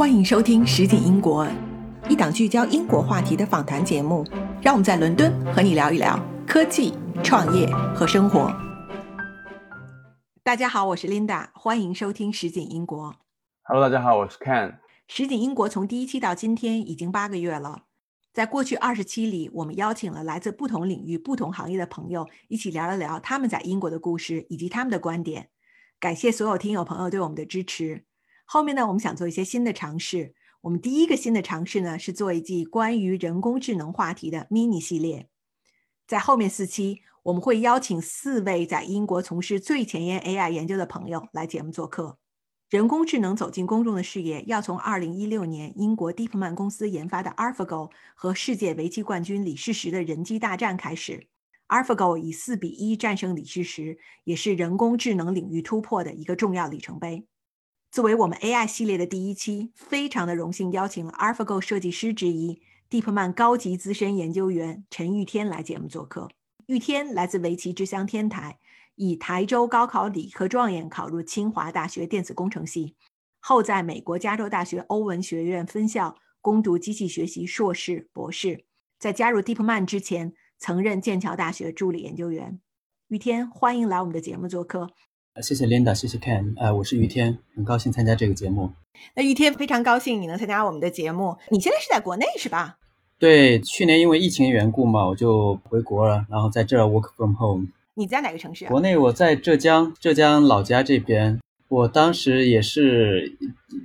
欢迎收听《实景英国》，一档聚焦英国话题的访谈节目。让我们在伦敦和你聊一聊科技、创业和生活。大家好，我是 Linda，欢迎收听《实景英国》。Hello，大家好，我是 Ken。实景英国从第一期到今天已经八个月了，在过去二十期里，我们邀请了来自不同领域、不同行业的朋友，一起聊了聊他们在英国的故事以及他们的观点。感谢所有听友朋友对我们的支持。后面呢，我们想做一些新的尝试。我们第一个新的尝试呢，是做一季关于人工智能话题的 mini 系列。在后面四期，我们会邀请四位在英国从事最前沿 AI 研究的朋友来节目做客。人工智能走进公众的视野，要从2016年英国 DeepMind 公司研发的 AlphaGo 和世界围棋冠军李世石的人机大战开始。AlphaGo 以四比一战胜李世石，也是人工智能领域突破的一个重要里程碑。作为我们 AI 系列的第一期，非常的荣幸邀请了 AlphaGo 设计师之一、DeepMind 高级资深研究员陈玉天来节目做客。玉天来自围棋之乡天台，以台州高考理科状元考入清华大学电子工程系，后在美国加州大学欧文学院分校攻读机器学习硕士、博士。在加入 DeepMind 之前，曾任剑桥大学助理研究员。玉天，欢迎来我们的节目做客。谢谢 Linda，谢谢 Ken，呃，我是于天，很高兴参加这个节目。那于天非常高兴你能参加我们的节目。你现在是在国内是吧？对，去年因为疫情缘故嘛，我就回国了，然后在这儿 work from home。你在哪个城市？国内我在浙江，浙江老家这边。我当时也是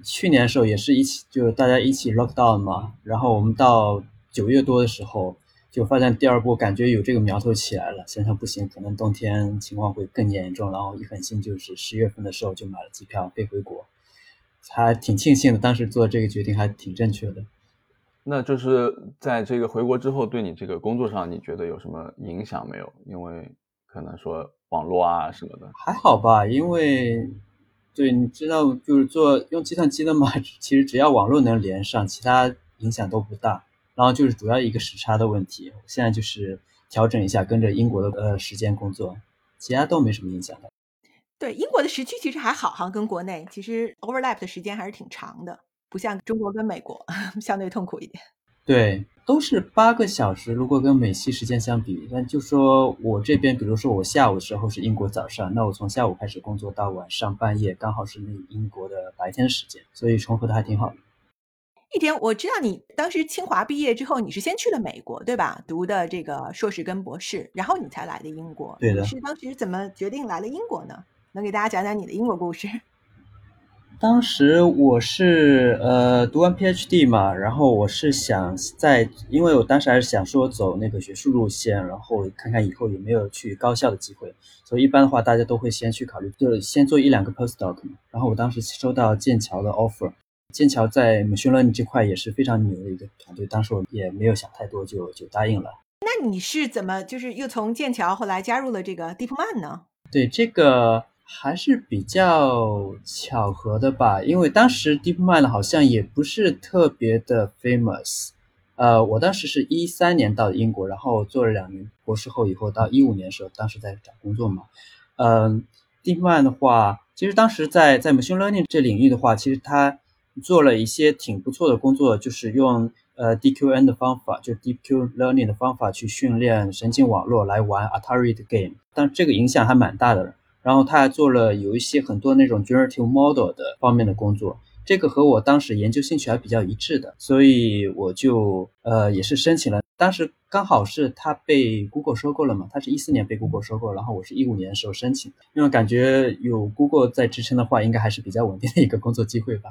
去年的时候也是一起，就是大家一起 lock down 嘛，然后我们到九月多的时候。就发现第二波感觉有这个苗头起来了，想想不行，可能冬天情况会更严重，然后一狠心就是十月份的时候就买了机票飞回国，还挺庆幸的，当时做这个决定还挺正确的。那就是在这个回国之后，对你这个工作上，你觉得有什么影响没有？因为可能说网络啊什么的，还好吧，因为对，你知道就是做用计算机的嘛，其实只要网络能连上，其他影响都不大。然后就是主要一个时差的问题，现在就是调整一下，跟着英国的呃时间工作，其他都没什么影响的。对，英国的时区其实还好哈，跟国内其实 overlap 的时间还是挺长的，不像中国跟美国 相对痛苦一点。对，都是八个小时，如果跟美西时间相比，那就说我这边，比如说我下午的时候是英国早上，那我从下午开始工作到晚上半夜，刚好是那英国的白天时间，所以重合的还挺好的。一天，我知道你当时清华毕业之后，你是先去了美国，对吧？读的这个硕士跟博士，然后你才来的英国。对的。是当时怎么决定来了英国呢？能给大家讲讲你的英国故事？当时我是呃读完 PhD 嘛，然后我是想在，因为我当时还是想说走那个学术路线，然后看看以后有没有去高校的机会。所以一般的话，大家都会先去考虑，就是先做一两个 postdoc 嘛。然后我当时收到剑桥的 offer。剑桥在 machine learning 这块也是非常牛的一个团队，当时我也没有想太多，就就答应了。那你是怎么就是又从剑桥后来加入了这个 DeepMind 呢？对，这个还是比较巧合的吧，因为当时 DeepMind 好像也不是特别的 famous。呃，我当时是一三年到英国，然后做了两年博士后以后，到一五年的时候，当时在找工作嘛。嗯，DeepMind 的话，其实当时在在 machine learning 这领域的话，其实它做了一些挺不错的工作，就是用呃 DQN 的方法，就 Deep Q Learning 的方法去训练神经网络来玩 Atari 的 game，但这个影响还蛮大的。然后他还做了有一些很多那种 Generative Model 的方面的工作，这个和我当时研究兴趣还比较一致的，所以我就呃也是申请了。当时刚好是他被 Google 收购了嘛，他是一四年被 Google 收购，然后我是一五年的时候申请的，因为感觉有 Google 在支撑的话，应该还是比较稳定的一个工作机会吧。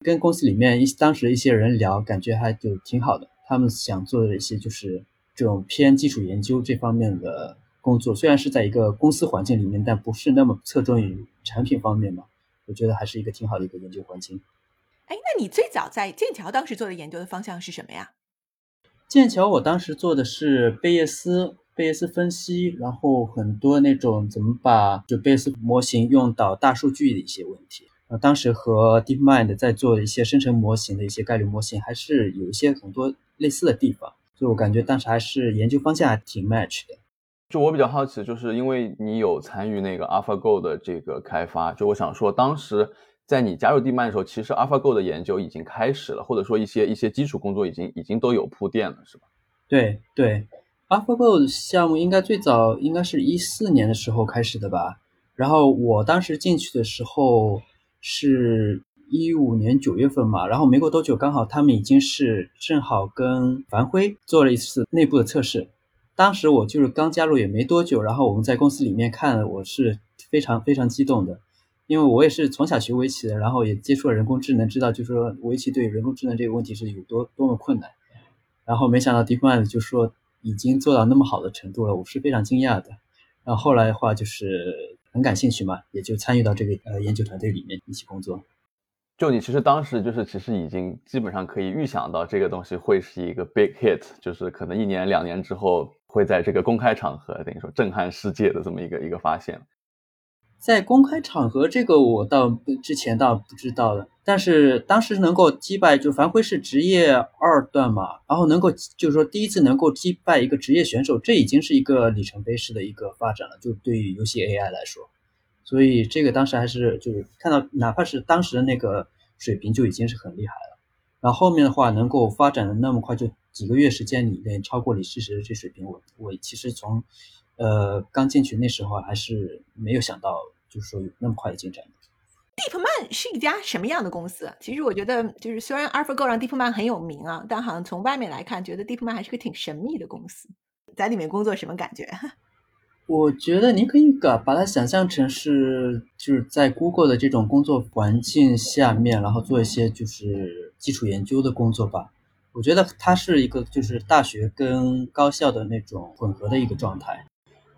跟公司里面一当时一些人聊，感觉还就挺好的。他们想做的一些就是这种偏基础研究这方面的工作，虽然是在一个公司环境里面，但不是那么侧重于产品方面嘛。我觉得还是一个挺好的一个研究环境。哎，那你最早在剑桥当时做的研究的方向是什么呀？剑桥我当时做的是贝叶斯贝叶斯分析，然后很多那种怎么把就贝叶斯模型用到大数据的一些问题。呃，当时和 DeepMind 在做一些生成模型的一些概率模型，还是有一些很多类似的地方，所以我感觉当时还是研究方向还挺 match 的。就我比较好奇，就是因为你有参与那个 AlphaGo 的这个开发，就我想说，当时在你加入 DeepMind 的时候，其实 AlphaGo 的研究已经开始了，或者说一些一些基础工作已经已经都有铺垫了，是吧？对对，AlphaGo 项目应该最早应该是一四年的时候开始的吧。然后我当时进去的时候是一五年九月份嘛，然后没过多久，刚好他们已经是正好跟樊辉做了一次内部的测试。当时我就是刚加入也没多久，然后我们在公司里面看，我是非常非常激动的，因为我也是从小学围棋的，然后也接触了人工智能，知道就是说围棋对人工智能这个问题是有多多么困难。然后没想到 DeepMind 就说已经做到那么好的程度了，我是非常惊讶的。然后后来的话就是很感兴趣嘛，也就参与到这个呃研究团队里面一起工作。就你其实当时就是其实已经基本上可以预想到这个东西会是一个 big hit，就是可能一年两年之后会在这个公开场合等于说震撼世界的这么一个一个发现。在公开场合，这个我倒之前倒不知道的，但是当时能够击败，就樊辉是职业二段嘛，然后能够就是说第一次能够击败一个职业选手，这已经是一个里程碑式的一个发展了，就对于游戏 AI 来说，所以这个当时还是就是看到哪怕是当时的那个水平就已经是很厉害了，然后后面的话能够发展的那么快，就几个月时间里面超过李世石的这水平，我我其实从。呃，刚进去那时候还是没有想到，就是说有那么快的进展。DeepMind 是一家什么样的公司？其实我觉得，就是虽然 AlphaGo 让 DeepMind 很有名啊，但好像从外面来看，觉得 DeepMind 还是个挺神秘的公司。在里面工作什么感觉？我觉得你可以把把它想象成是就是在 Google 的这种工作环境下面，然后做一些就是基础研究的工作吧。我觉得它是一个就是大学跟高校的那种混合的一个状态。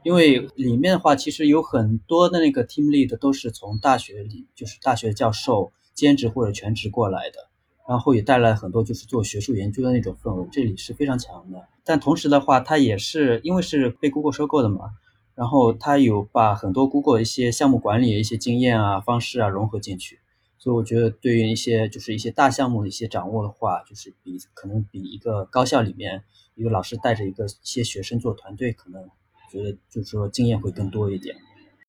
因为里面的话，其实有很多的那个 team lead 都是从大学里，就是大学教授兼职或者全职过来的，然后也带来很多就是做学术研究的那种氛围，这里是非常强的。但同时的话，它也是因为是被 Google 收购的嘛，然后它有把很多 Google 一些项目管理的一些经验啊、方式啊融合进去，所以我觉得对于一些就是一些大项目的一些掌握的话，就是比可能比一个高校里面一个老师带着一个一些学生做团队可能。觉得就是说经验会更多一点，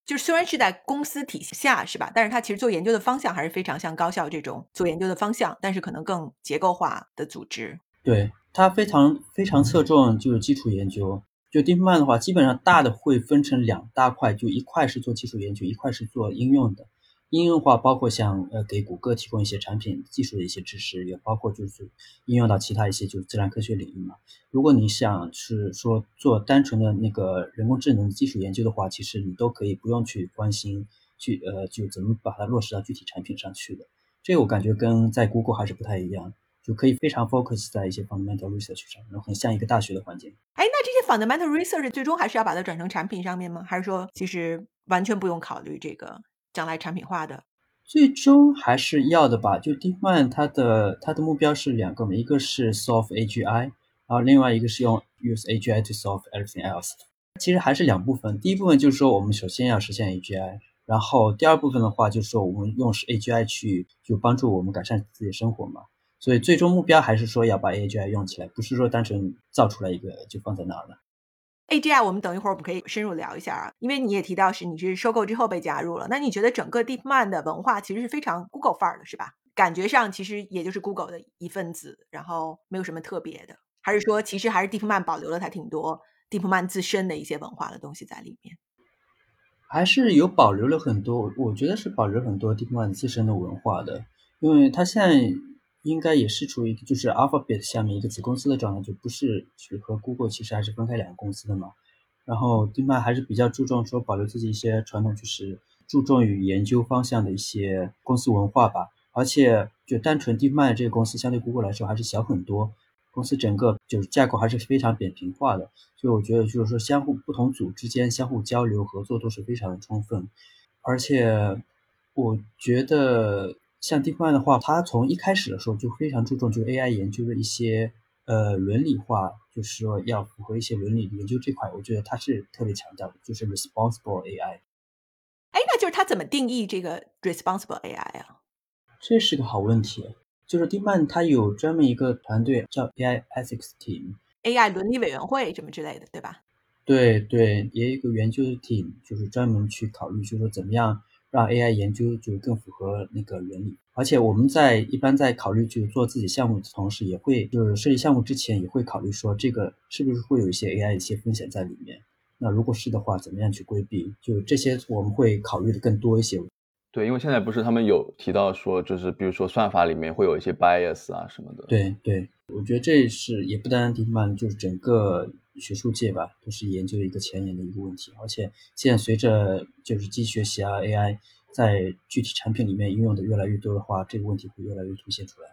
就是虽然是在公司体系下是吧，但是他其实做研究的方向还是非常像高校这种做研究的方向，但是可能更结构化的组织。对，它非常非常侧重就是基础研究。就 DeepMind 的话，基本上大的会分成两大块，就一块是做基础研究，一块是做应用的。应用化包括像呃给谷歌提供一些产品技术的一些支持，也包括就是应用到其他一些就是自然科学领域嘛。如果你想是说做单纯的那个人工智能技术研究的话，其实你都可以不用去关心去呃就怎么把它落实到具体产品上去的。这个我感觉跟在 Google 还是不太一样，就可以非常 focus 在一些 fundamental research 上，然后很像一个大学的环境。哎，那这些 fundamental research 最终还是要把它转成产品上面吗？还是说其实完全不用考虑这个？将来产品化的，最终还是要的吧。就 DeepMind 它的它的目标是两个嘛，一个是 solve AGI，然后另外一个是用 use AGI to solve everything else。其实还是两部分，第一部分就是说我们首先要实现 AGI，然后第二部分的话就是说我们用 AGI 去就帮助我们改善自己的生活嘛。所以最终目标还是说要把 AGI 用起来，不是说单纯造出来一个就放在那儿了。AGI，我们等一会儿我们可以深入聊一下啊，因为你也提到是你是收购之后被加入了，那你觉得整个 DeepMind 的文化其实是非常 Google 范儿的，是吧？感觉上其实也就是 Google 的一份子，然后没有什么特别的，还是说其实还是 DeepMind 保留了它挺多 DeepMind 自身的一些文化的东西在里面？还是有保留了很多，我觉得是保留很多 DeepMind 自身的文化的，因为它现在。应该也是处于就是 Alphabet 下面一个子公司的状态，就不是去和 Google 其实还是分开两个公司的嘛。然后 DeepMind 还是比较注重说保留自己一些传统，就是注重于研究方向的一些公司文化吧。而且就单纯 DeepMind 这个公司相对 Google 来说还是小很多，公司整个就是架构还是非常扁平化的。所以我觉得就是说相互不同组之间相互交流合作都是非常的充分。而且我觉得。像 DeepMind 的话，它从一开始的时候就非常注重就是 AI 研究的一些呃伦理化，就是说要符合一些伦理研究这块，我觉得它是特别强调的，就是 responsible AI。哎，那就是它怎么定义这个 responsible AI 啊？这是个好问题。就是 DeepMind 它有专门一个团队叫 AI Ethics Team，AI 伦理委员会什么之类的，对吧？对对，也有一个研究的 team，就是专门去考虑，就是说怎么样。让 AI 研究就更符合那个原理。而且我们在一般在考虑就做自己项目的同时，也会就是设计项目之前也会考虑说这个是不是会有一些 AI 一些风险在里面。那如果是的话，怎么样去规避？就这些我们会考虑的更多一些。对，因为现在不是他们有提到说，就是比如说算法里面会有一些 bias 啊什么的。对对，我觉得这是也不单单 DeepMind，就是整个学术界吧，都是研究一个前沿的一个问题。而且现在随着就是机器学习啊 AI 在具体产品里面应用的越来越多的话，这个问题会越来越凸显出来。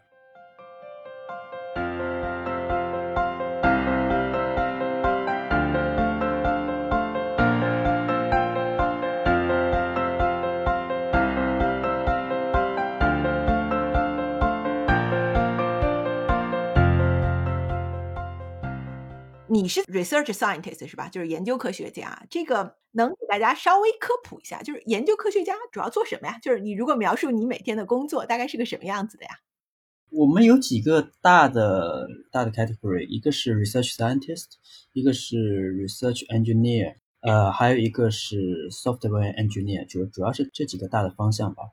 你是 research scientist 是吧？就是研究科学家，这个能给大家稍微科普一下，就是研究科学家主要做什么呀？就是你如果描述你每天的工作，大概是个什么样子的呀？我们有几个大的大的 category，一个是 research scientist，一个是 research engineer，呃，还有一个是 software engineer，就主要是这几个大的方向吧。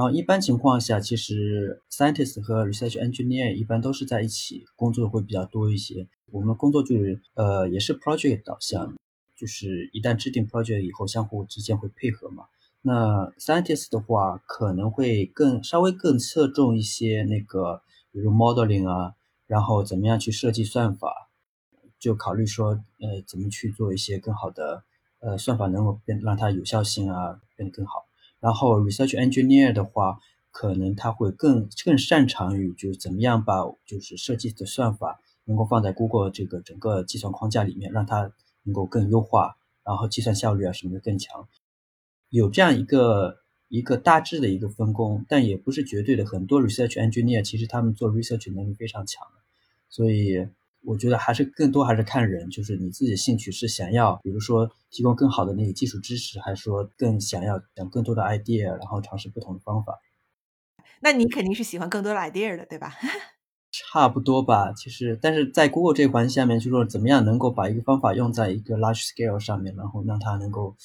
然后一般情况下，其实 scientist 和 research engineer 一般都是在一起工作会比较多一些。我们工作就是呃也是 project 导向，就是一旦制定 project 以后，相互之间会配合嘛。那 scientist 的话可能会更稍微更侧重一些那个，比如 modeling 啊，然后怎么样去设计算法，就考虑说呃怎么去做一些更好的呃算法能够变让它有效性啊变得更好。然后 research engineer 的话，可能他会更更擅长于就是怎么样把就是设计的算法能够放在 Google 这个整个计算框架里面，让它能够更优化，然后计算效率啊什么的更强。有这样一个一个大致的一个分工，但也不是绝对的。很多 research engineer 其实他们做 research 能力非常强的，所以。我觉得还是更多还是看人，就是你自己的兴趣是想要，比如说提供更好的那个技术支持，还是说更想要讲更多的 idea，然后尝试不同的方法。那你肯定是喜欢更多的 idea 的，对吧？差不多吧，其实，但是在 Google 这个环境下面，就说怎么样能够把一个方法用在一个 large scale 上面，然后让它能够，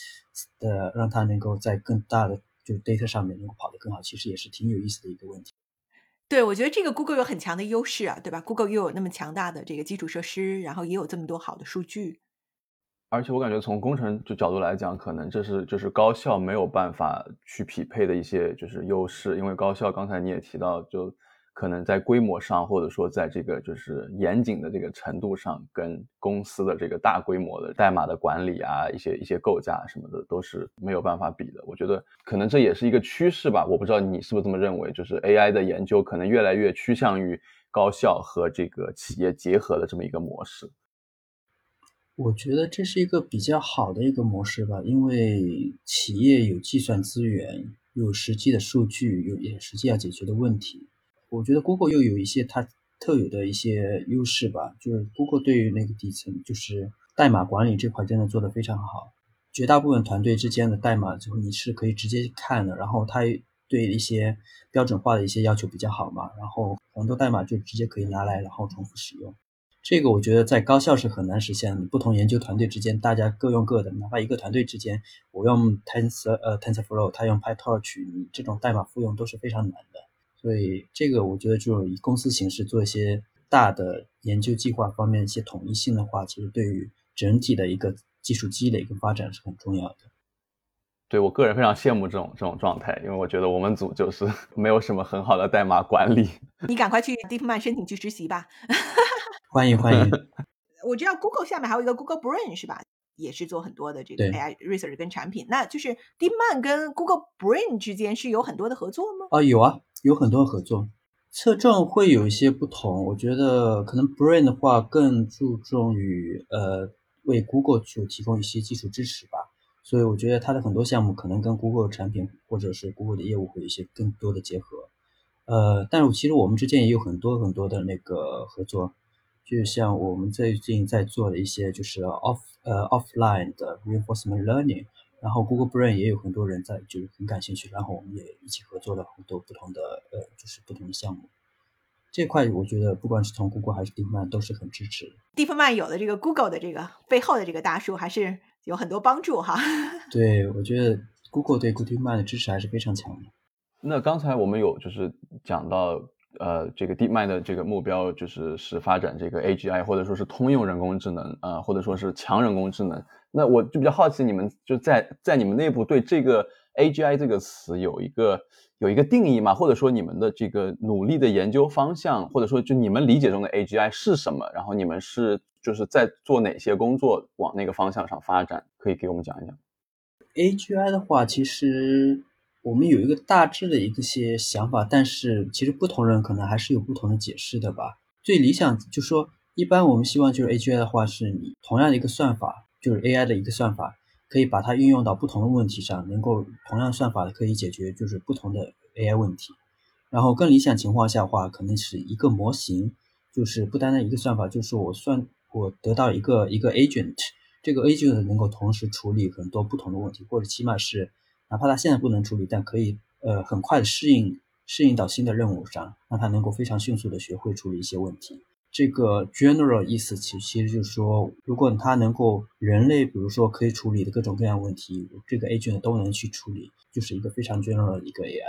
呃，让它能够在更大的就 data 上面能够跑得更好，其实也是挺有意思的一个问题。对，我觉得这个 Google 有很强的优势啊，对吧？Google 又有那么强大的这个基础设施，然后也有这么多好的数据。而且我感觉从工程就角度来讲，可能这是就是高校没有办法去匹配的一些就是优势，因为高校刚才你也提到就。可能在规模上，或者说在这个就是严谨的这个程度上，跟公司的这个大规模的代码的管理啊，一些一些构架什么的，都是没有办法比的。我觉得可能这也是一个趋势吧，我不知道你是不是这么认为，就是 AI 的研究可能越来越趋向于高校和这个企业结合的这么一个模式。我觉得这是一个比较好的一个模式吧，因为企业有计算资源，有实际的数据，有也实际要解决的问题。我觉得 Google 又有一些它特有的一些优势吧，就是 Google 对于那个底层就是代码管理这块真的做得非常好。绝大部分团队之间的代码，就是你是可以直接看的。然后它对一些标准化的一些要求比较好嘛，然后很多代码就直接可以拿来然后重复使用。这个我觉得在高校是很难实现的。不同研究团队之间，大家各用各的，哪怕一个团队之间，我用 Tensor 呃 TensorFlow，他用 PyTorch，你这种代码复用都是非常难的。所以这个我觉得，就是以公司形式做一些大的研究计划方面一些统一性的话，其实对于整体的一个技术积累跟发展是很重要的。对我个人非常羡慕这种这种状态，因为我觉得我们组就是 没有什么很好的代码管理。你赶快去 DeepMind 申请去实习吧。欢迎欢迎。我知道 Google 下面还有一个 Google Brain 是吧？也是做很多的这个 AI research 跟产品。那就是 DeepMind 跟 Google Brain 之间是有很多的合作吗？啊，有啊。有很多合作，侧重会有一些不同。我觉得可能 Brain 的话更注重于呃为 Google 去提供一些技术支持吧，所以我觉得它的很多项目可能跟 Google 产品或者是 Google 的业务会有一些更多的结合。呃，但是其实我们之间也有很多很多的那个合作，就像我们最近在做的一些就是 off 呃 offline 的 reinforcement learning。然后 Google Brain 也有很多人在，就是很感兴趣。然后我们也一起合作了很多不同的呃，就是不同的项目。这块我觉得不管是从 Google 还是 DeepMind 都是很支持。DeepMind 有了这个 Google 的这个背后的这个大树还是有很多帮助哈。对，我觉得 Google 对 DeepMind 的支持还是非常强的。那刚才我们有就是讲到，呃，这个 DeepMind 的这个目标就是是发展这个 AGI 或者说是通用人工智能啊，或者说是强人工智能。那我就比较好奇，你们就在在你们内部对这个 AGI 这个词有一个有一个定义吗？或者说你们的这个努力的研究方向，或者说就你们理解中的 AGI 是什么？然后你们是就是在做哪些工作往那个方向上发展？可以给我们讲一讲。AGI 的话，其实我们有一个大致的一个些想法，但是其实不同人可能还是有不同的解释的吧。最理想就说，一般我们希望就是 AGI 的话，是你同样的一个算法。就是 AI 的一个算法，可以把它运用到不同的问题上，能够同样算法的可以解决就是不同的 AI 问题。然后更理想情况下的话，可能是一个模型，就是不单单一个算法，就是我算我得到一个一个 agent，这个 agent 能够同时处理很多不同的问题，或者起码是哪怕它现在不能处理，但可以呃很快的适应适应到新的任务上，让它能够非常迅速的学会处理一些问题。这个 general 意思其其实就是说，如果它能够人类，比如说可以处理的各种各样问题，这个 agent 都能去处理，就是一个非常 general 的一个 AI。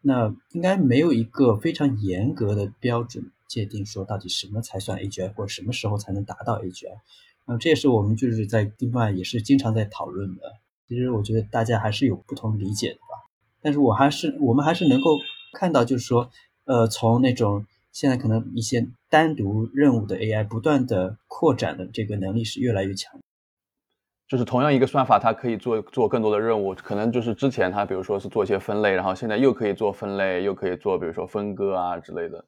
那应该没有一个非常严格的标准界定说到底什么才算 AGI，或者什么时候才能达到 AGI。那这也是我们就是在另外也是经常在讨论的。其实我觉得大家还是有不同理解的吧。但是我还是我们还是能够看到，就是说，呃，从那种。现在可能一些单独任务的 AI 不断的扩展的这个能力是越来越强，就是同样一个算法，它可以做做更多的任务，可能就是之前它比如说是做一些分类，然后现在又可以做分类，又可以做比如说分割啊之类的。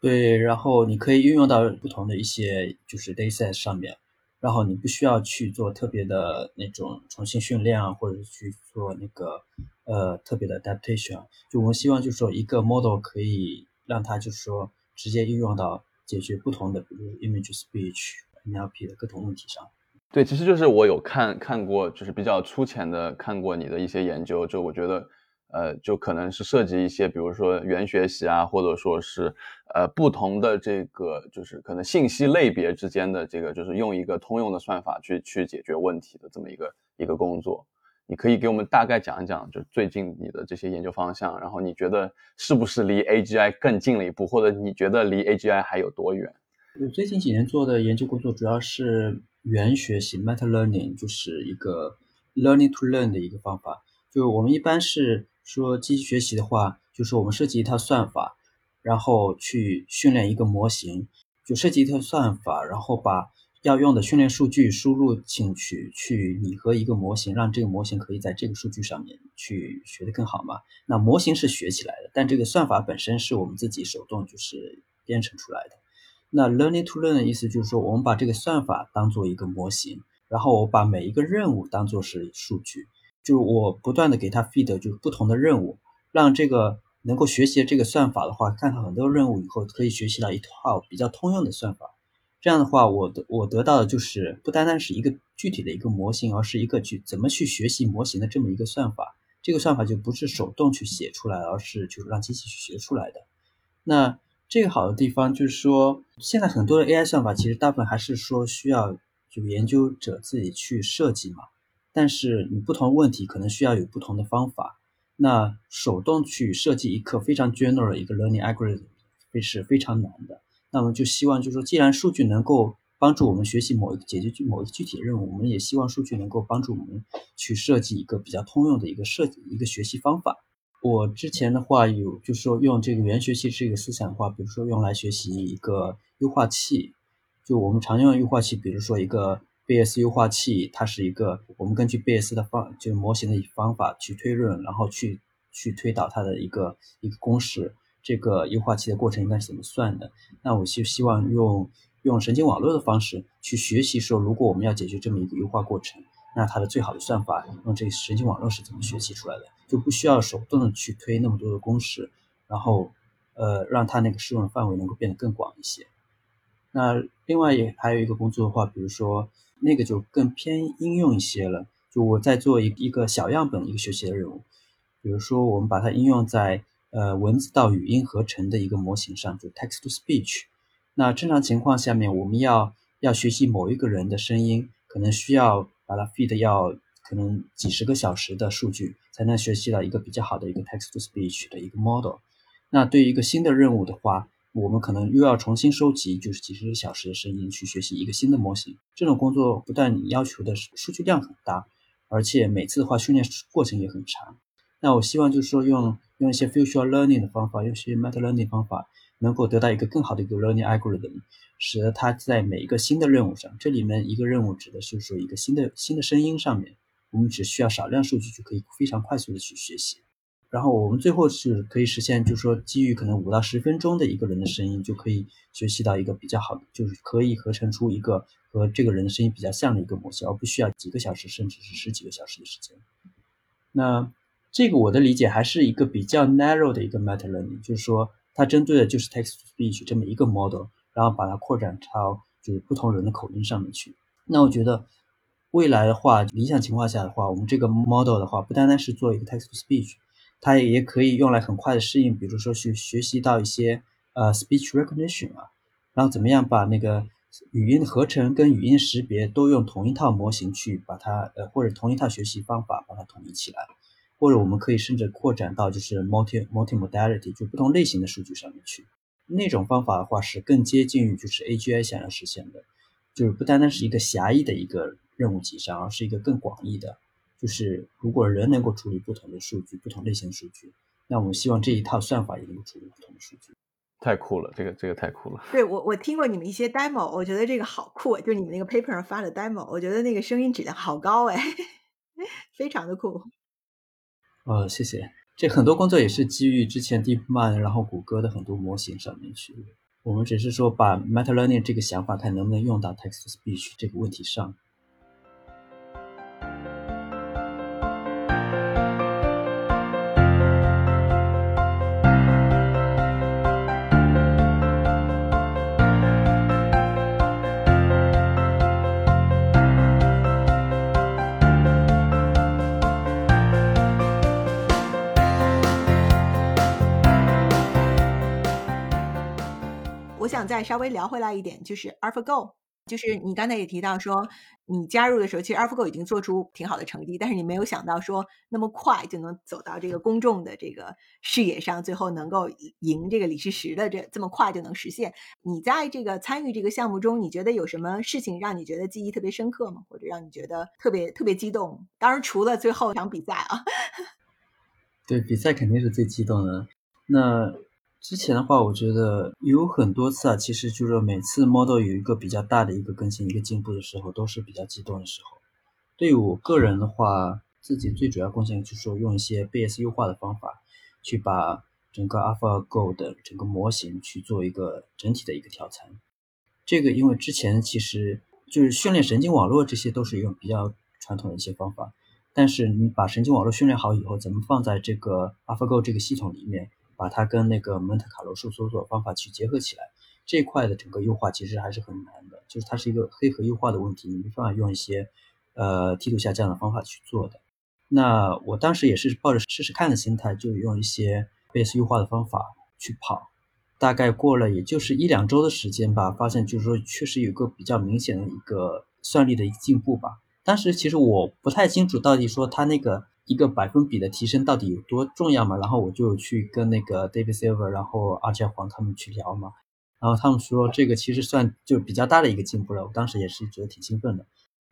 对，然后你可以运用到不同的一些就是 dataset 上面，然后你不需要去做特别的那种重新训练啊，或者去做那个呃特别的 adaptation。就我们希望就是说一个 model 可以。让它就是说直接应用到解决不同的，比如 image speech NLP 的各种问题上。对，其实就是我有看看过，就是比较粗浅的看过你的一些研究，就我觉得，呃，就可能是涉及一些，比如说元学习啊，或者说是呃不同的这个，就是可能信息类别之间的这个，就是用一个通用的算法去去解决问题的这么一个一个工作。你可以给我们大概讲一讲，就最近你的这些研究方向，然后你觉得是不是离 AGI 更近了一步，或者你觉得离 AGI 还有多远？我最近几年做的研究工作主要是元学习 （meta learning），就是一个 learning to learn 的一个方法。就我们一般是说机器学习的话，就是我们设计一套算法，然后去训练一个模型，就设计一套算法，然后把要用的训练数据输入进去，去拟合一个模型，让这个模型可以在这个数据上面去学得更好嘛？那模型是学起来的，但这个算法本身是我们自己手动就是编程出来的。那 learning to learn 的意思就是说，我们把这个算法当做一个模型，然后我把每一个任务当做是数据，就我不断的给它 feed 就不同的任务，让这个能够学习这个算法的话，看到很多任务以后，可以学习到一套比较通用的算法。这样的话，我得我得到的就是不单单是一个具体的一个模型，而是一个去怎么去学习模型的这么一个算法。这个算法就不是手动去写出来，而是就是让机器去学出来的。那这个好的地方就是说，现在很多的 AI 算法其实大部分还是说需要就研究者自己去设计嘛。但是你不同问题可能需要有不同的方法。那手动去设计一个非常 general 的一个 learning algorithm，会是非常难的。那么就希望，就是说，既然数据能够帮助我们学习某一个解决某一个具体的任务，我们也希望数据能够帮助我们去设计一个比较通用的一个设计一个学习方法。我之前的话有，就是说用这个元学习这个思想的话，比如说用来学习一个优化器，就我们常用的优化器，比如说一个贝叶斯优化器，它是一个我们根据贝叶斯的方就是模型的方法去推论，然后去去推导它的一个一个公式。这个优化器的过程应该是怎么算的？那我就希望用用神经网络的方式去学习，说如果我们要解决这么一个优化过程，那它的最好的算法用这个神经网络是怎么学习出来的？就不需要手动的去推那么多的公式，然后呃让它那个适用的范围能够变得更广一些。那另外也还有一个工作的话，比如说那个就更偏应用一些了。就我在做一一个小样本一个学习的任务，比如说我们把它应用在。呃，文字到语音合成的一个模型上，就 text to speech。那正常情况下面，我们要要学习某一个人的声音，可能需要把它 feed 要可能几十个小时的数据，才能学习到一个比较好的一个 text to speech 的一个 model。那对于一个新的任务的话，我们可能又要重新收集，就是几十个小时的声音去学习一个新的模型。这种工作不但要求的数据量很大，而且每次的话训练过程也很长。那我希望就是说用用一些 future learning 的方法，用一些 meta learning 方法，能够得到一个更好的一个 learning algorithm，使得它在每一个新的任务上，这里面一个任务指的是说一个新的新的声音上面，我们只需要少量数据就可以非常快速的去学习。然后我们最后是可以实现，就是说基于可能五到十分钟的一个人的声音，就可以学习到一个比较好的，就是可以合成出一个和这个人的声音比较像的一个模型，而不需要几个小时甚至是十几个小时的时间。那这个我的理解还是一个比较 narrow 的一个 meta learning，就是说它针对的就是 text to speech 这么一个 model，然后把它扩展到就是不同人的口音上面去。那我觉得未来的话，理想情况下的话，我们这个 model 的话，不单单是做一个 text to speech。它也可以用来很快的适应，比如说去学习到一些呃 speech recognition 啊，然后怎么样把那个语音的合成跟语音识别都用同一套模型去把它呃或者同一套学习方法把它统一起来，或者我们可以甚至扩展到就是 multi multi modality 就不同类型的数据上面去，那种方法的话是更接近于就是 AGI 想要实现的，就是不单单是一个狭义的一个任务集上，而是一个更广义的。就是如果人能够处理不同的数据、不同类型的数据，那我们希望这一套算法也能够处理不同的数据。太酷了，这个这个太酷了。对我我听过你们一些 demo，我觉得这个好酷，就是你们那个 paper 上发的 demo，我觉得那个声音质量好高哎，非常的酷。呃，谢谢。这很多工作也是基于之前 DeepMind，然后谷歌的很多模型上面去。我们只是说把 Meta Learning 这个想法看能不能用到 Text to Speech 这个问题上。再稍微聊回来一点，就是 AlphaGo，就是你刚才也提到说，你加入的时候，其实 AlphaGo 已经做出挺好的成绩，但是你没有想到说那么快就能走到这个公众的这个视野上，最后能够赢这个李世石的这这么快就能实现。你在这个参与这个项目中，你觉得有什么事情让你觉得记忆特别深刻吗？或者让你觉得特别特别激动？当然，除了最后一场比赛啊，对，比赛肯定是最激动的。那。之前的话，我觉得有很多次啊，其实就是每次 model 有一个比较大的一个更新、一个进步的时候，都是比较激动的时候。对于我个人的话，自己最主要贡献就是说用一些 BS 优化的方法，去把整个 AlphaGo 的整个模型去做一个整体的一个调参。这个因为之前其实就是训练神经网络，这些都是用比较传统的一些方法，但是你把神经网络训练好以后，怎么放在这个 AlphaGo 这个系统里面？把它跟那个蒙特卡罗数搜索方法去结合起来，这一块的整个优化其实还是很难的，就是它是一个黑盒优化的问题，你没办法用一些呃梯度下降的方法去做的。那我当时也是抱着试试看的心态，就用一些 Bayes 优化的方法去跑，大概过了也就是一两周的时间吧，发现就是说确实有个比较明显的一个算力的一个进步吧。当时其实我不太清楚到底说它那个。一个百分比的提升到底有多重要嘛？然后我就去跟那个 David Silver，然后阿加黄他们去聊嘛，然后他们说这个其实算就比较大的一个进步了。我当时也是觉得挺兴奋的，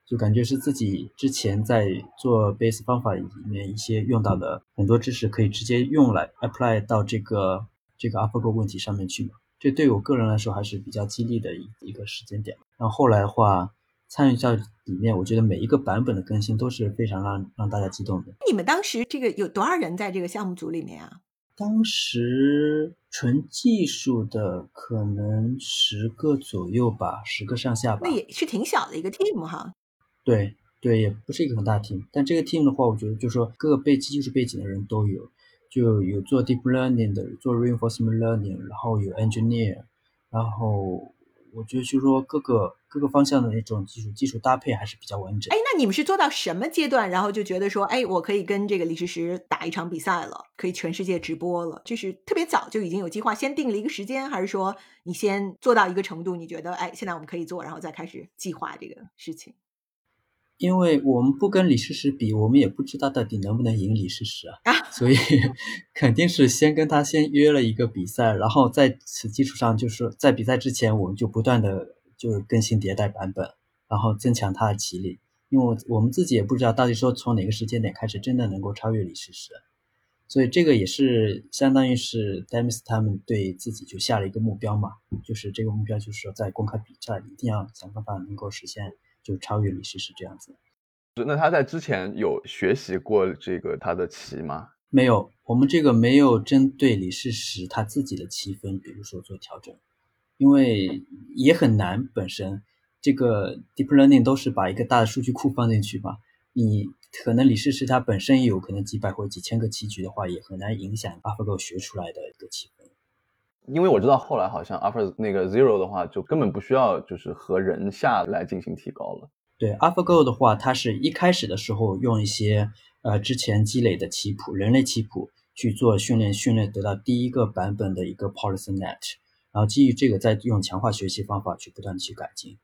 就感觉是自己之前在做 base 方法里面一些用到的很多知识，可以直接用来 apply 到这个这个 AlphaGo 问题上面去嘛。这对我个人来说还是比较激励的一一个时间点。然后后来的话。参与到里面，我觉得每一个版本的更新都是非常让让大家激动的。你们当时这个有多少人在这个项目组里面啊？当时纯技术的可能十个左右吧，十个上下吧。那也是挺小的一个 team 哈。对对，也不是一个很大 team。但这个 team 的话，我觉得就是说各个背技术背景的人都有，就有做 deep learning 的，做 reinforcement learning，然后有 engineer，然后。我觉得就是说各个各个方向的那种技术技术搭配还是比较完整。哎，那你们是做到什么阶段，然后就觉得说，哎，我可以跟这个李世石打一场比赛了，可以全世界直播了？就是特别早就已经有计划，先定了一个时间，还是说你先做到一个程度，你觉得，哎，现在我们可以做，然后再开始计划这个事情？因为我们不跟李世石比，我们也不知道到底能不能赢李世石啊，啊。所以 肯定是先跟他先约了一个比赛，然后在此基础上，就是在比赛之前，我们就不断的就是更新迭代版本，然后增强他的棋力，因为我我们自己也不知道到底说从哪个时间点开始真的能够超越李世石，所以这个也是相当于是 Demis 他们对自己就下了一个目标嘛，就是这个目标就是说在公开比赛一定要想办法能够实现就超越李世石这样子。那他在之前有学习过这个他的棋吗？没有，我们这个没有针对李世石他自己的棋分，比如说做调整，因为也很难。本身这个 deep learning 都是把一个大的数据库放进去嘛，你可能李世石他本身有可能几百或者几千个棋局的话，也很难影响 AlphaGo 学出来的一个棋分。因为我知道后来好像 Alpha 那个 Zero 的话，就根本不需要就是和人下来进行提高了。对 AlphaGo 的话，它是一开始的时候用一些呃之前积累的棋谱，人类棋谱去做训练，训练得到第一个版本的一个 PolicyNet，然后基于这个再用强化学习方法去不断的去改进。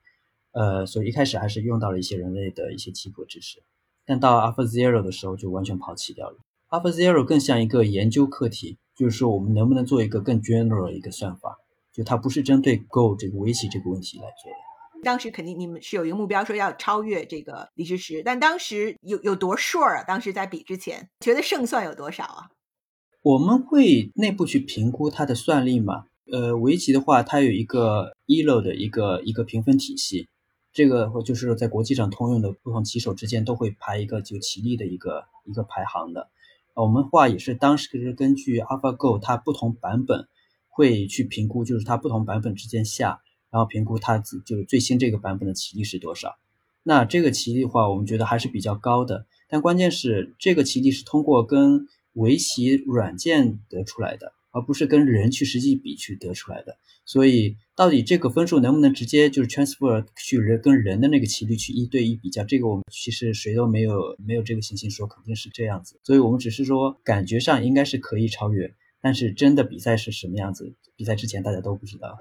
呃，所以一开始还是用到了一些人类的一些棋谱知识，但到 Alpha Zero 的时候就完全抛弃掉了。Alpha Zero 更像一个研究课题，就是说我们能不能做一个更 general 的一个算法，就它不是针对 Go 这个围棋这个问题来做的。当时肯定你们是有一个目标，说要超越这个李世石，但当时有有多 sure 啊？当时在比之前，觉得胜算有多少啊？我们会内部去评估它的算力嘛？呃，围棋的话，它有一个 ELO 的一个一个评分体系，这个就是在国际上通用的，不同棋手之间都会排一个就棋力的一个一个排行的。我们话也是当时是根据 AlphaGo 它不同版本会去评估，就是它不同版本之间下，然后评估它就是最新这个版本的棋力是多少。那这个棋力的话，我们觉得还是比较高的，但关键是这个棋力是通过跟围棋软件得出来的，而不是跟人去实际比去得出来的。所以到底这个分数能不能直接就是 transfer 去人跟人的那个棋率去一对一比较，这个我们其实谁都没有没有这个信心说肯定是这样子。所以我们只是说感觉上应该是可以超越，但是真的比赛是什么样子，比赛之前大家都不知道。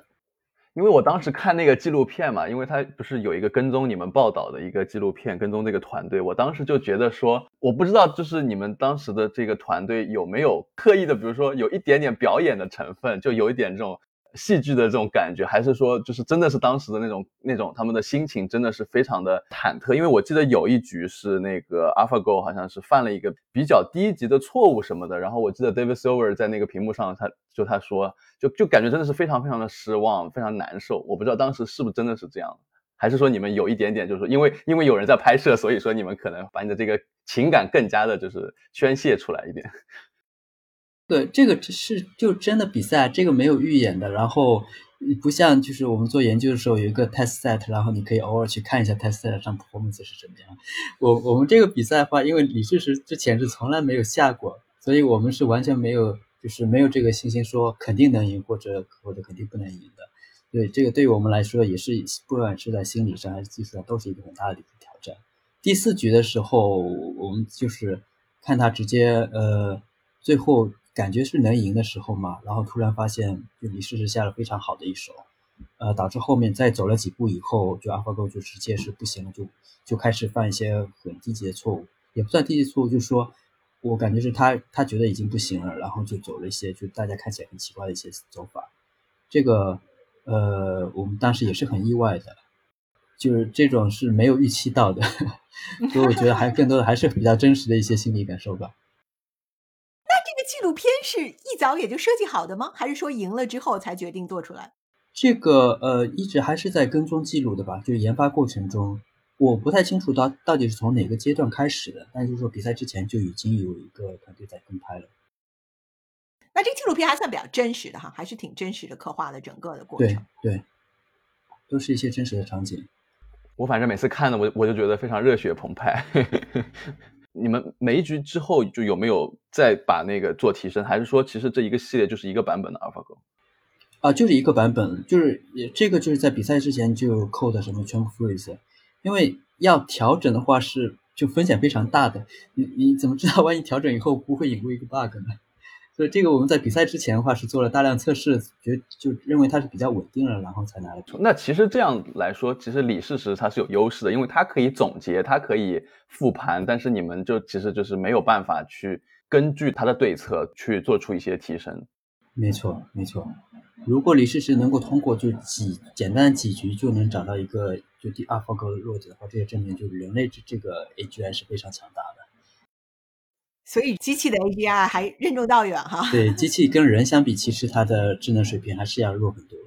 因为我当时看那个纪录片嘛，因为他不是有一个跟踪你们报道的一个纪录片，跟踪这个团队，我当时就觉得说，我不知道就是你们当时的这个团队有没有刻意的，比如说有一点点表演的成分，就有一点这种戏剧的这种感觉，还是说就是真的是当时的那种那种他们的心情真的是非常的忐忑，因为我记得有一局是那个 AlphaGo 好像是犯了一个比较低级的错误什么的，然后我记得 David Silver 在那个屏幕上他就他说。就就感觉真的是非常非常的失望，非常难受。我不知道当时是不是真的是这样，还是说你们有一点点，就是说因为因为有人在拍摄，所以说你们可能把你的这个情感更加的就是宣泄出来一点。对，这个是就真的比赛，这个没有预演的。然后不像就是我们做研究的时候有一个 test set，然后你可以偶尔去看一下 test set 上 performance 是怎么样。我我们这个比赛的话，因为李世石之前是从来没有下过，所以我们是完全没有。就是没有这个信心说肯定能赢或者或者肯定不能赢的，对这个对于我们来说也是不管是在心理上还是技术上都是一个很大的一个挑战。第四局的时候，我们就是看他直接呃最后感觉是能赢的时候嘛，然后突然发现就李世石下了非常好的一手，呃导致后面再走了几步以后，就 AlphaGo 就直接是不行了，就就开始犯一些很低级的错误，也不算低级错误，就是说。我感觉是他，他觉得已经不行了，然后就走了一些，就大家看起来很奇怪的一些走法。这个，呃，我们当时也是很意外的，就是这种是没有预期到的，所以我觉得还更多的还是比较真实的一些心理感受吧。那这个纪录片是一早也就设计好的吗？还是说赢了之后才决定做出来？这个，呃，一直还是在跟踪记录的吧，就是研发过程中。我不太清楚到到底是从哪个阶段开始的，但就是说比赛之前就已经有一个团队在跟拍了。那这个纪录片还算比较真实的哈，还是挺真实的刻画了整个的过程。对对，都是一些真实的场景。我反正每次看的我我就觉得非常热血澎湃。你们每一局之后就有没有再把那个做提升，还是说其实这一个系列就是一个版本的 AlphaGo？啊，就是一个版本，就是也这个就是在比赛之前就扣的什么全部 freeze。因为要调整的话是就风险非常大的，你你怎么知道万一调整以后不会引入一个 bug 呢？所以这个我们在比赛之前的话是做了大量测试，觉就认为它是比较稳定了，然后才拿了。那其实这样来说，其实李世石他是有优势的，因为他可以总结，他可以复盘，但是你们就其实就是没有办法去根据他的对策去做出一些提升。没错，没错。如果李世石能够通过就几简单几局就能找到一个就第二 AlphaGo 的弱点的话，这也证明就是人类这这个 AGI 是非常强大的。所以机器的 AGI 还任重道远哈。对，机器跟人相比，其实它的智能水平还是要弱很多。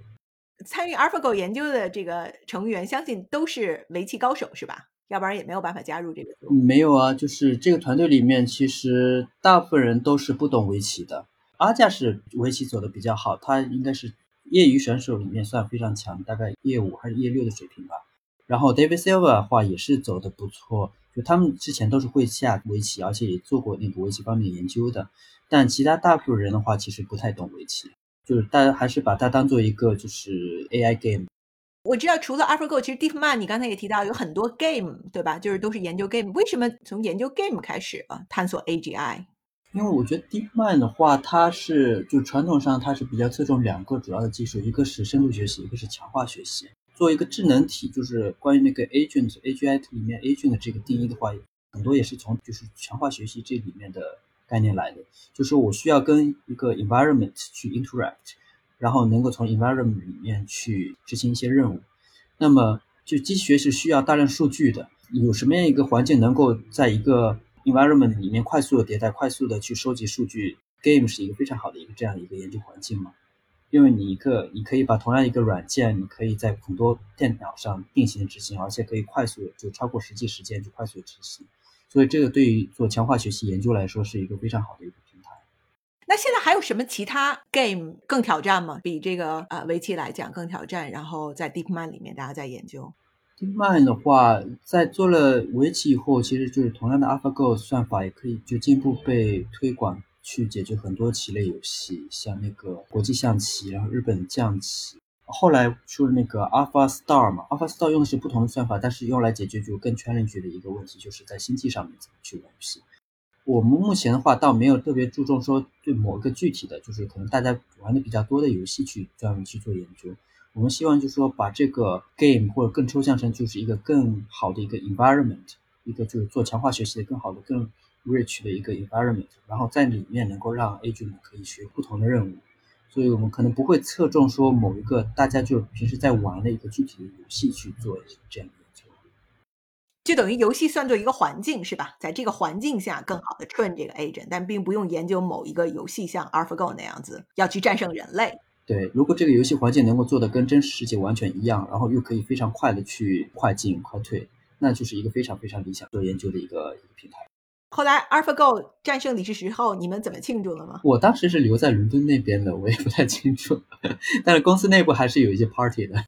参与 AlphaGo 研究的这个成员，相信都是围棋高手是吧？要不然也没有办法加入这个。没有啊，就是这个团队里面，其实大部分人都是不懂围棋的。阿架是围棋走的比较好，他应该是业余选手里面算非常强，大概业五还是业六的水平吧。然后 David Silver 的话也是走的不错，就他们之前都是会下围棋，而且也做过那个围棋方面研究的。但其他大部分人的话，其实不太懂围棋，就是大家还是把它当做一个就是 AI game。我知道除了 AlphaGo，其实 DeepMind 你刚才也提到有很多 game，对吧？就是都是研究 game。为什么从研究 game 开始啊？探索 AGI？因为我觉得 DeepMind 的话，它是就传统上它是比较侧重两个主要的技术，一个是深度学习，一个是强化学习。作为一个智能体，就是关于那个 agent，agent 里面 agent 的这个定义的话，很多也是从就是强化学习这里面的概念来的。就是我需要跟一个 environment 去 interact，然后能够从 environment 里面去执行一些任务。那么就机器学习需要大量数据的，有什么样一个环境能够在一个 environment 里面快速的迭代，快速的去收集数据，game 是一个非常好的一个这样一个研究环境嘛。因为你一个，你可以把同样一个软件，你可以在很多电脑上并行执行，而且可以快速就超过实际时间就快速执行。所以这个对于做强化学习研究来说是一个非常好的一个平台。那现在还有什么其他 game 更挑战吗？比这个呃围棋来讲更挑战？然后在 DeepMind 里面大家在研究。DeepMind 的话，在做了围棋以后，其实就是同样的 AlphaGo 算法也可以就进一步被推广，去解决很多棋类游戏，像那个国际象棋，然后日本象棋。后来出了那个 AlphaStar 嘛，AlphaStar 用的是不同的算法，但是用来解决就更 challenge 的一个问题，就是在星际上面怎么去玩游戏。我们目前的话，倒没有特别注重说对某个具体的，就是可能大家玩的比较多的游戏去专门去做研究。我们希望就是说把这个 game 或者更抽象成就是一个更好的一个 environment，一个就是做强化学习的更好的、更 rich 的一个 environment，然后在里面能够让 agent 可以学不同的任务。所以我们可能不会侧重说某一个大家就平时在玩的一个具体的游戏去做这样的研究。就等于游戏算作一个环境是吧？在这个环境下更好的 train 这个 agent，但并不用研究某一个游戏像 AlphaGo 那样子要去战胜人类。对，如果这个游戏环境能够做的跟真实世界完全一样，然后又可以非常快的去快进快退，那就是一个非常非常理想做研究的一个一个平台。后来 AlphaGo 战胜李世石后，你们怎么庆祝了吗？我当时是留在伦敦那边的，我也不太清楚，但是公司内部还是有一些 party 的。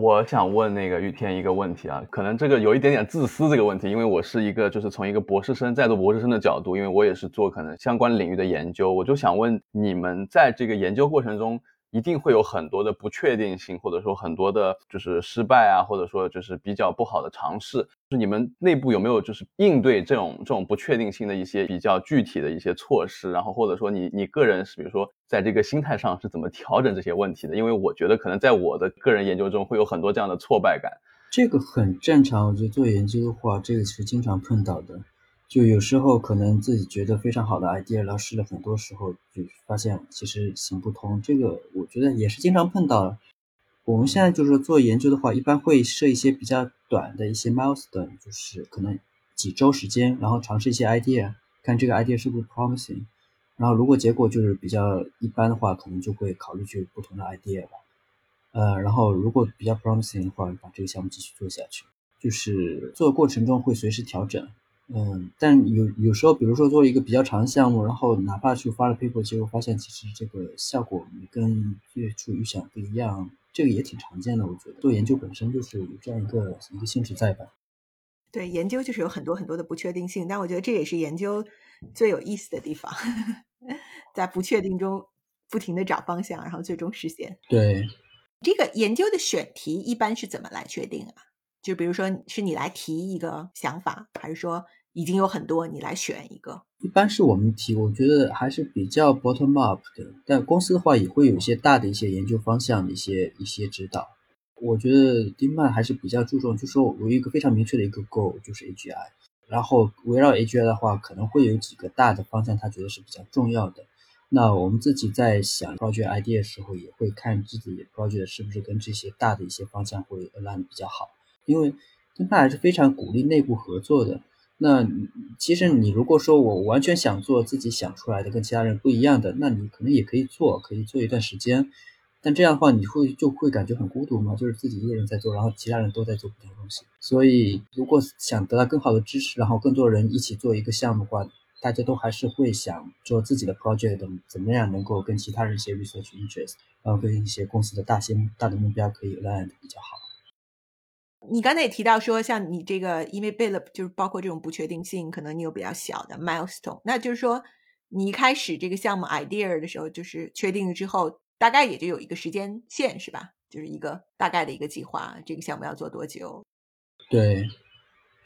我想问那个玉天一个问题啊，可能这个有一点点自私这个问题，因为我是一个就是从一个博士生在做博士生的角度，因为我也是做可能相关领域的研究，我就想问你们在这个研究过程中。一定会有很多的不确定性，或者说很多的就是失败啊，或者说就是比较不好的尝试。就是你们内部有没有就是应对这种这种不确定性的一些比较具体的一些措施？然后或者说你你个人是比如说在这个心态上是怎么调整这些问题的？因为我觉得可能在我的个人研究中会有很多这样的挫败感。这个很正常，我觉得做研究的话，这个是经常碰到的。就有时候可能自己觉得非常好的 idea，然后试了很多时候就发现其实行不通。这个我觉得也是经常碰到。我们现在就是做研究的话，一般会设一些比较短的一些 milestone，就是可能几周时间，然后尝试一些 idea，看这个 idea 是不是 promising。然后如果结果就是比较一般的话，可能就会考虑去不同的 idea 了。呃，然后如果比较 promising 的话，把这个项目继续做下去。就是做的过程中会随时调整。嗯，但有有时候，比如说做一个比较长的项目，然后哪怕去发了 paper，结果发现其实这个效果跟最初预想不一样，这个也挺常见的。我觉得做研究本身就是有这样一个一个性质在吧。对，研究就是有很多很多的不确定性，但我觉得这也是研究最有意思的地方，在不确定中不停的找方向，然后最终实现。对，这个研究的选题一般是怎么来确定啊？就比如说是你来提一个想法，还是说已经有很多你来选一个？一般是我们提，我觉得还是比较 bottom up 的。但公司的话也会有一些大的一些研究方向的一些一些指导。我觉得丁曼还是比较注重，就说我有一个非常明确的一个 goal，就是 AGI。然后围绕 AGI 的话，可能会有几个大的方向，他觉得是比较重要的。那我们自己在想 project idea 的时候，也会看自己 project 是不是跟这些大的一些方向会 align 比较好。因为丁曼还是非常鼓励内部合作的。那其实你如果说我完全想做自己想出来的跟其他人不一样的，那你可能也可以做，可以做一段时间。但这样的话，你会就会感觉很孤独嘛？就是自己一个人在做，然后其他人都在做不同的东西。所以，如果想得到更好的支持，然后更多人一起做一个项目的话，大家都还是会想做自己的 project，怎么样能够跟其他人一些 research interest，然后跟一些公司的大些大的目标可以 align 比较好。你刚才也提到说，像你这个，因为 build 就是包括这种不确定性，可能你有比较小的 milestone，那就是说，你一开始这个项目 idea 的时候，就是确定了之后。大概也就有一个时间线，是吧？就是一个大概的一个计划，这个项目要做多久？对，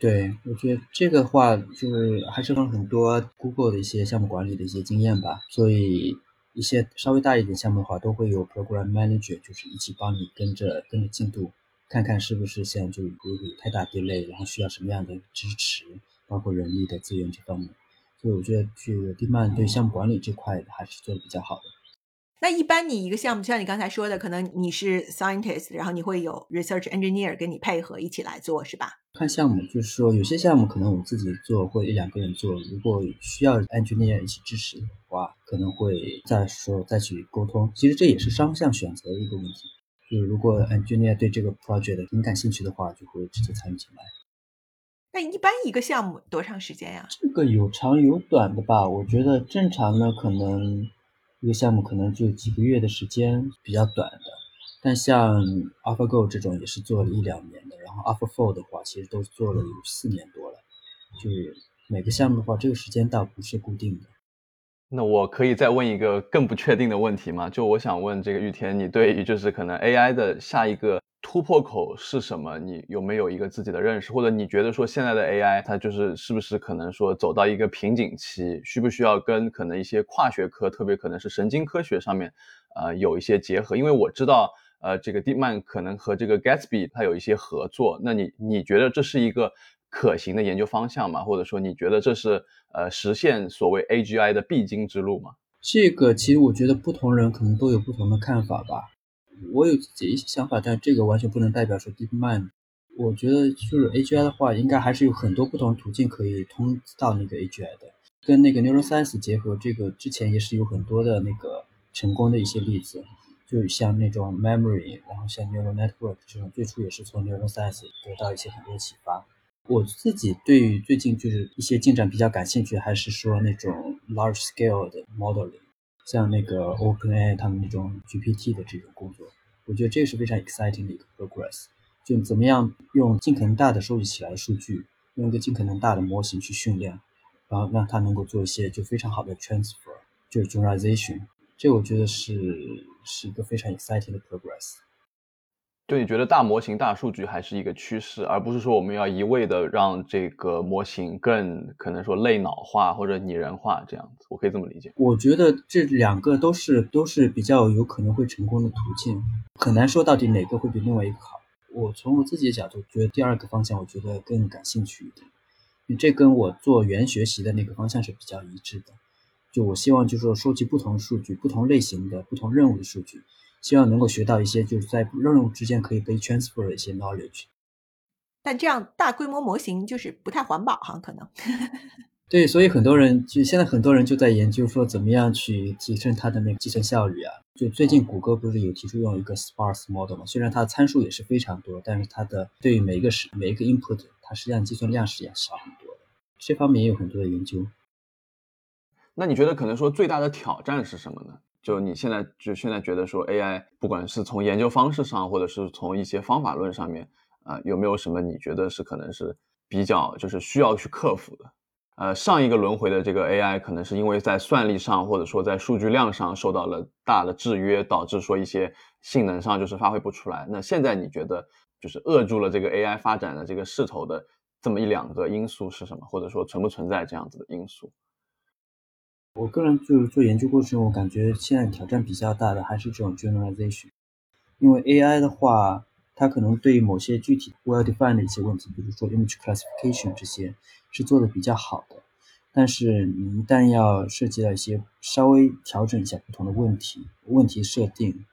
对，我觉得这个话就是还是跟很多 Google 的一些项目管理的一些经验吧。所以一些稍微大一点项目的话，都会有 Program Manager，就是一起帮你跟着跟着进度，看看是不是现在就有太大 delay，然后需要什么样的支持，包括人力的资源这方面。所以我觉得这个 d m a n 对项目管理这块还是做的比较好的。那一般你一个项目，像你刚才说的，可能你是 scientist，然后你会有 research engineer 跟你配合一起来做，是吧？看项目，就是说有些项目可能我自己做，或一两个人做。如果需要 engineer 一起支持的话，可能会再说再去沟通。其实这也是双向选择的一个问题。就是如果 engineer 对这个 project 挺感兴趣的话，就会直接参与进来。那一般一个项目多长时间呀？这个有长有短的吧。我觉得正常的，可能。一个项目可能就几个月的时间，比较短的。但像 AlphaGo 这种也是做了一两年的，然后 AlphaFold 的话，其实都做了有四年多了。就是每个项目的话，这个时间倒不是固定的。那我可以再问一个更不确定的问题吗？就我想问这个玉田，你对于就是可能 AI 的下一个。突破口是什么？你有没有一个自己的认识？或者你觉得说现在的 AI 它就是是不是可能说走到一个瓶颈期？需不需要跟可能一些跨学科，特别可能是神经科学上面，呃，有一些结合？因为我知道，呃，这个 DeepMind 可能和这个 Gatsby 它有一些合作。那你你觉得这是一个可行的研究方向吗？或者说你觉得这是呃实现所谓 AGI 的必经之路吗？这个其实我觉得不同人可能都有不同的看法吧。我有自己一些想法，但这个完全不能代表说 DeepMind。我觉得就是 AGI 的话，应该还是有很多不同途径可以通到那个 AGI 的。跟那个 Neuroscience 结合，这个之前也是有很多的那个成功的一些例子，就像那种 Memory，然后像 Neural Network 这种，最初也是从 Neuroscience 得到一些很多启发。我自己对于最近就是一些进展比较感兴趣，还是说那种 Large Scale 的 Modeling。像那个 OpenAI 他们那种 GPT 的这种工作，我觉得这个是非常 exciting 的一个 progress。就怎么样用尽可能大的收集起来的数据，用一个尽可能大的模型去训练，然后让它能够做一些就非常好的 transfer，就是 generalization。这我觉得是是一个非常 exciting 的 progress。就你觉得大模型、大数据还是一个趋势，而不是说我们要一味的让这个模型更可能说类脑化或者拟人化这样子，我可以这么理解。我觉得这两个都是都是比较有可能会成功的途径，很难说到底哪个会比另外一个好。我从我自己的角度觉得第二个方向我觉得更感兴趣一点，这跟我做原学习的那个方向是比较一致的。就我希望就是说收集不同数据、不同类型的不同任务的数据。希望能够学到一些就是在任务之间可以被 transfer 的一些 knowledge，但这样大规模模型就是不太环保哈，可能。对，所以很多人就现在很多人就在研究说怎么样去提升它的那个计算效率啊。就最近谷歌不是有提出用一个 sparse model 嘛？虽然它的参数也是非常多，但是它的对于每一个是每一个 input，它实际上计算量是要少很多的。这方面也有很多的研究。那你觉得可能说最大的挑战是什么呢？就你现在就现在觉得说 AI 不管是从研究方式上，或者是从一些方法论上面，啊，有没有什么你觉得是可能是比较就是需要去克服的？呃，上一个轮回的这个 AI 可能是因为在算力上或者说在数据量上受到了大的制约，导致说一些性能上就是发挥不出来。那现在你觉得就是扼住了这个 AI 发展的这个势头的这么一两个因素是什么？或者说存不存在这样子的因素？我个人就是做研究过程，我感觉现在挑战比较大的还是这种 generalization，因为 AI 的话，它可能对某些具体 well-defined 的一些问题，比如说 image classification 这些。是做的比较好的，但是你一旦要涉及到一些稍微调整一下不同的问题、问题设定，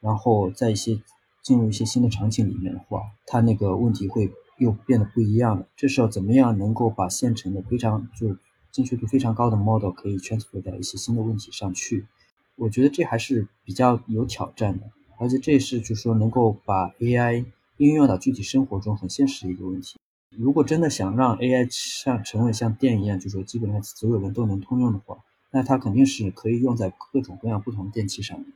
然后在一些进入一些新的场景里面的话，它那个问题会又变得不一样了。这时候怎么样能够把现成的非常就精确度非常高的 model 可以 transfer 到一些新的问题上去？我觉得这还是比较有挑战的，而且这是就是说能够把 AI 应用到具体生活中很现实的一个问题。如果真的想让 AI 像成为像电一样，就说基本上所有人都能通用的话，那它肯定是可以用在各种各样不同的电器上面，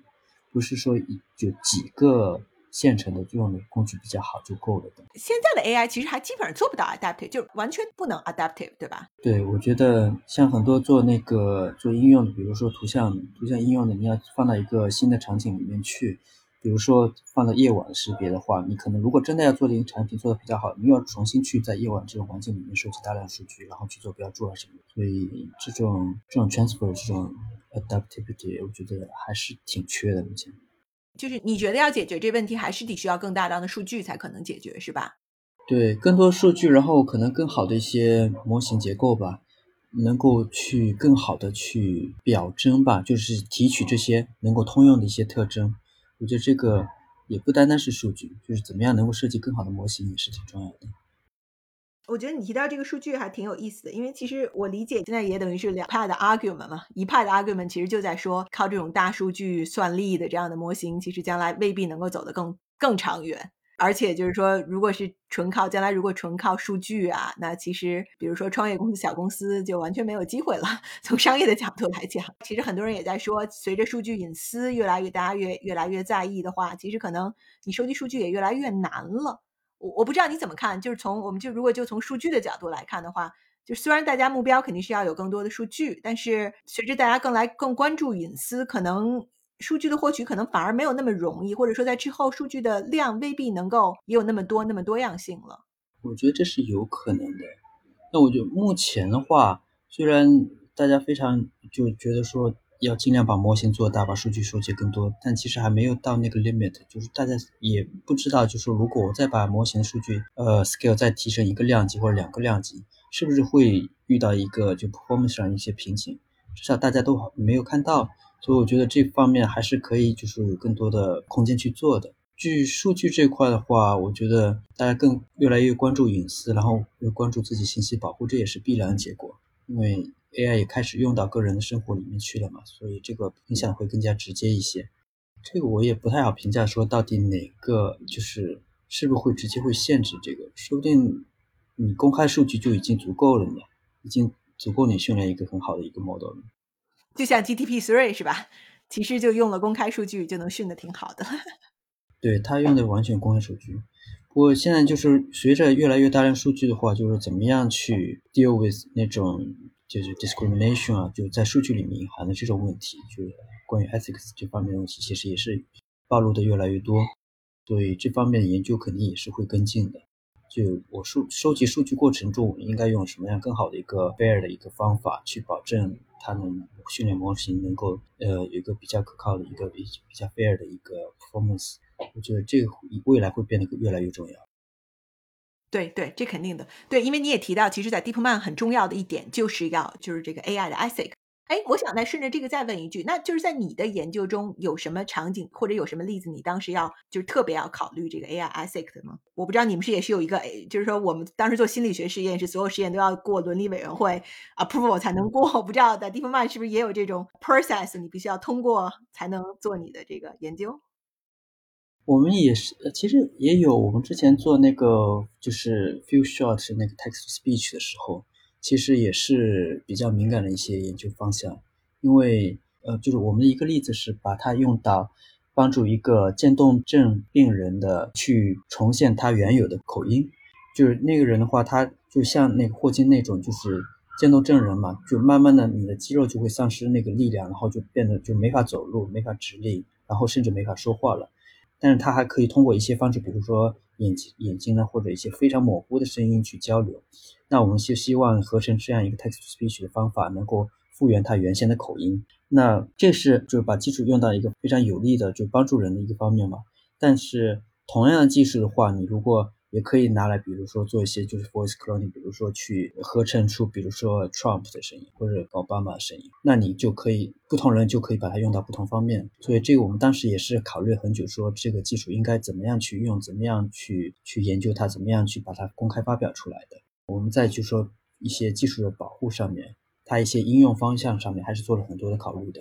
不是说一就几个现成的用的工具比较好就够了的。现在的 AI 其实还基本上做不到 adaptive，就完全不能 adaptive，对吧？对，我觉得像很多做那个做应用的，比如说图像图像应用的，你要放到一个新的场景里面去。比如说放到夜晚识别的话，你可能如果真的要做这个产品做的比较好，你又要重新去在夜晚这种环境里面收集大量数据，然后去做标注啊什么的。所以这种这种 transfer 这种 adaptivity，我觉得还是挺缺的。目前就是你觉得要解决这问题，还是得需要更大量的数据才可能解决，是吧？对，更多数据，然后可能更好的一些模型结构吧，能够去更好的去表征吧，就是提取这些能够通用的一些特征。我觉得这个也不单单是数据，就是怎么样能够设计更好的模型也是挺重要的。我觉得你提到这个数据还挺有意思的，因为其实我理解现在也等于是两派的 argument 嘛，一派的 argument 其实就在说，靠这种大数据算力的这样的模型，其实将来未必能够走得更更长远。而且就是说，如果是纯靠将来，如果纯靠数据啊，那其实比如说创业公司、小公司就完全没有机会了。从商业的角度来讲，其实很多人也在说，随着数据隐私越来越大家越越来越在意的话，其实可能你收集数据也越来越难了。我我不知道你怎么看，就是从我们就如果就从数据的角度来看的话，就虽然大家目标肯定是要有更多的数据，但是随着大家更来更关注隐私，可能。数据的获取可能反而没有那么容易，或者说在之后数据的量未必能够也有那么多那么多样性了。我觉得这是有可能的。那我觉得目前的话，虽然大家非常就觉得说要尽量把模型做大，把数据收集更多，但其实还没有到那个 limit，就是大家也不知道，就是如果我再把模型数据呃 scale 再提升一个量级或者两个量级，是不是会遇到一个就 performance 上一些瓶颈？至少大家都没有看到。所以我觉得这方面还是可以，就是有更多的空间去做的。据数据这块的话，我觉得大家更越来越关注隐私，然后又关注自己信息保护，这也是必然的结果。因为 AI 也开始用到个人的生活里面去了嘛，所以这个影响会更加直接一些。这个我也不太好评价，说到底哪个就是是不是会直接会限制这个？说不定你公开数据就已经足够了呢，已经足够你训练一个很好的一个 model 了。就像 GTP three 是吧？其实就用了公开数据就能训的挺好的。对他用的完全公开数据，不过现在就是随着越来越大量数据的话，就是怎么样去 deal with 那种就是 discrimination 啊，就在数据里面隐含的这种问题，就是关于 ethics 这方面的问题，其实也是暴露的越来越多，所以这方面的研究肯定也是会跟进的。就我收收集数据过程中，应该用什么样更好的一个 fair 的一个方法，去保证它能训练模型能够呃有一个比较可靠的一个比比较 fair 的一个 performance。我觉得这个未来会变得越来越重要。对对，这肯定的。对，因为你也提到，其实，在 DeepMind 很重要的一点就是要就是这个 AI 的 ethic。哎，我想再顺着这个再问一句，那就是在你的研究中有什么场景或者有什么例子，你当时要就是特别要考虑这个 AI ethic 的吗？我不知道你们是也是有一个，就是说我们当时做心理学实验是所有实验都要过伦理委员会 approval 才能过，我不知道在 DeepMind 是不是也有这种 process，你必须要通过才能做你的这个研究。我们也是，呃其实也有，我们之前做那个就是 few shot 那个 text speech 的时候。其实也是比较敏感的一些研究方向，因为呃，就是我们的一个例子是把它用到帮助一个渐冻症病人的去重现他原有的口音，就是那个人的话，他就像那个霍金那种，就是渐冻症人嘛，就慢慢的你的肌肉就会丧失那个力量，然后就变得就没法走路，没法直立，然后甚至没法说话了。但是它还可以通过一些方式，比如说眼睛眼睛呢，或者一些非常模糊的声音去交流。那我们就希望合成这样一个 text to speech 的方法，能够复原它原先的口音。那这是就是把技术用到一个非常有利的，就帮助人的一个方面嘛。但是同样的技术的话，你如果也可以拿来，比如说做一些就是 voice cloning，比如说去合成出，比如说 Trump 的声音或者奥巴马的声音，那你就可以不同人就可以把它用到不同方面。所以这个我们当时也是考虑很久，说这个技术应该怎么样去用，怎么样去去研究它，怎么样去把它公开发表出来的。我们在就说一些技术的保护上面，它一些应用方向上面还是做了很多的考虑的。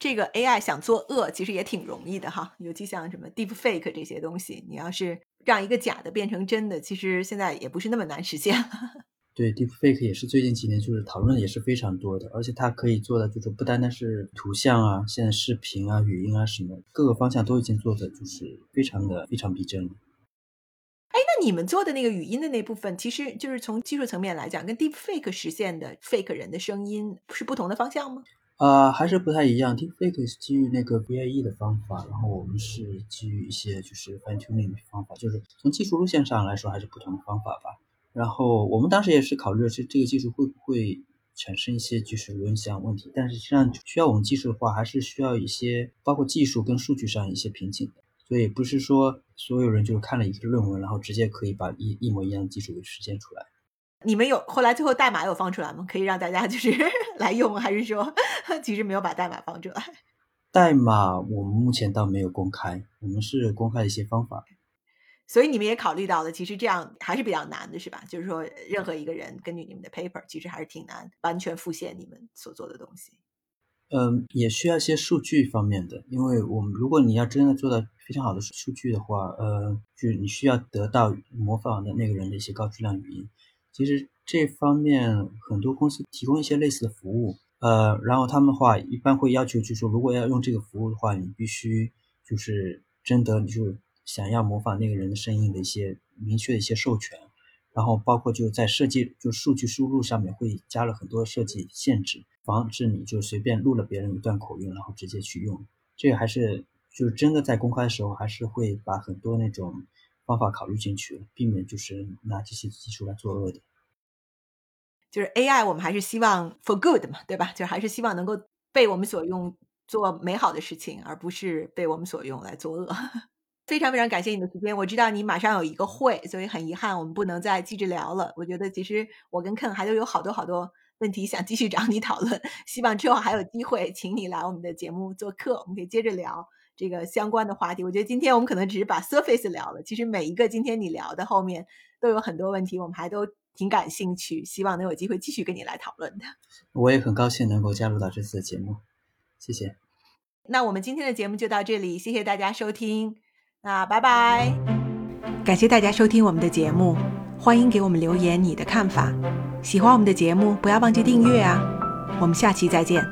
这个 AI 想作恶，其实也挺容易的哈，尤其像什么 Deep Fake 这些东西，你要是让一个假的变成真的，其实现在也不是那么难实现。对，Deep Fake 也是最近几年就是讨论的也是非常多的，而且它可以做的就是不单单是图像啊，现在视频啊、语音啊什么各个方向都已经做的就是非常的非常逼真了。哎，那你们做的那个语音的那部分，其实就是从技术层面来讲，跟 Deep Fake 实现的 Fake 人的声音是不同的方向吗？啊，还是不太一样。Deepfake 是基于那个 VAE 的方法，然后我们是基于一些就是 fine tuning 的方法，就是从技术路线上来说还是不同的方法吧。然后我们当时也是考虑是这个技术会不会产生一些就是轮响问题，但是实际上需要我们技术的话，还是需要一些包括技术跟数据上一些瓶颈的。所以不是说所有人就是看了一个论文，然后直接可以把一一模一样的技术给实现出来。你们有后来最后代码有放出来吗？可以让大家就是 来用，还是说 其实没有把代码放出来？代码我们目前倒没有公开，我们是公开一些方法。所以你们也考虑到了，其实这样还是比较难的，是吧？就是说，任何一个人根据你们的 paper，其实还是挺难完全复现你们所做的东西。嗯，也需要一些数据方面的，因为我们如果你要真的做到非常好的数据的话，呃，就你需要得到模仿的那个人的一些高质量语音。其实这方面很多公司提供一些类似的服务，呃，然后他们的话一般会要求，就是说如果要用这个服务的话，你必须就是征得，你就想要模仿那个人的声音的一些明确的一些授权，然后包括就在设计就数据输入上面会加了很多设计限制，防止你就随便录了别人一段口音，然后直接去用。这个还是就是真的在公开的时候，还是会把很多那种。方法考虑进去，避免就是拿这些技术来作恶的。就是 AI，我们还是希望 for good 嘛，对吧？就还是希望能够被我们所用做美好的事情，而不是被我们所用来作恶。非常非常感谢你的时间，我知道你马上有一个会，所以很遗憾我们不能再继续聊了。我觉得其实我跟 Ken 还都有好多好多问题想继续找你讨论，希望之后还有机会请你来我们的节目做客，我们可以接着聊。这个相关的话题，我觉得今天我们可能只是把 surface 聊了，其实每一个今天你聊的后面都有很多问题，我们还都挺感兴趣，希望能有机会继续跟你来讨论的。我也很高兴能够加入到这次的节目，谢谢。那我们今天的节目就到这里，谢谢大家收听，那拜拜。感谢大家收听我们的节目，欢迎给我们留言你的看法。喜欢我们的节目，不要忘记订阅啊。我们下期再见。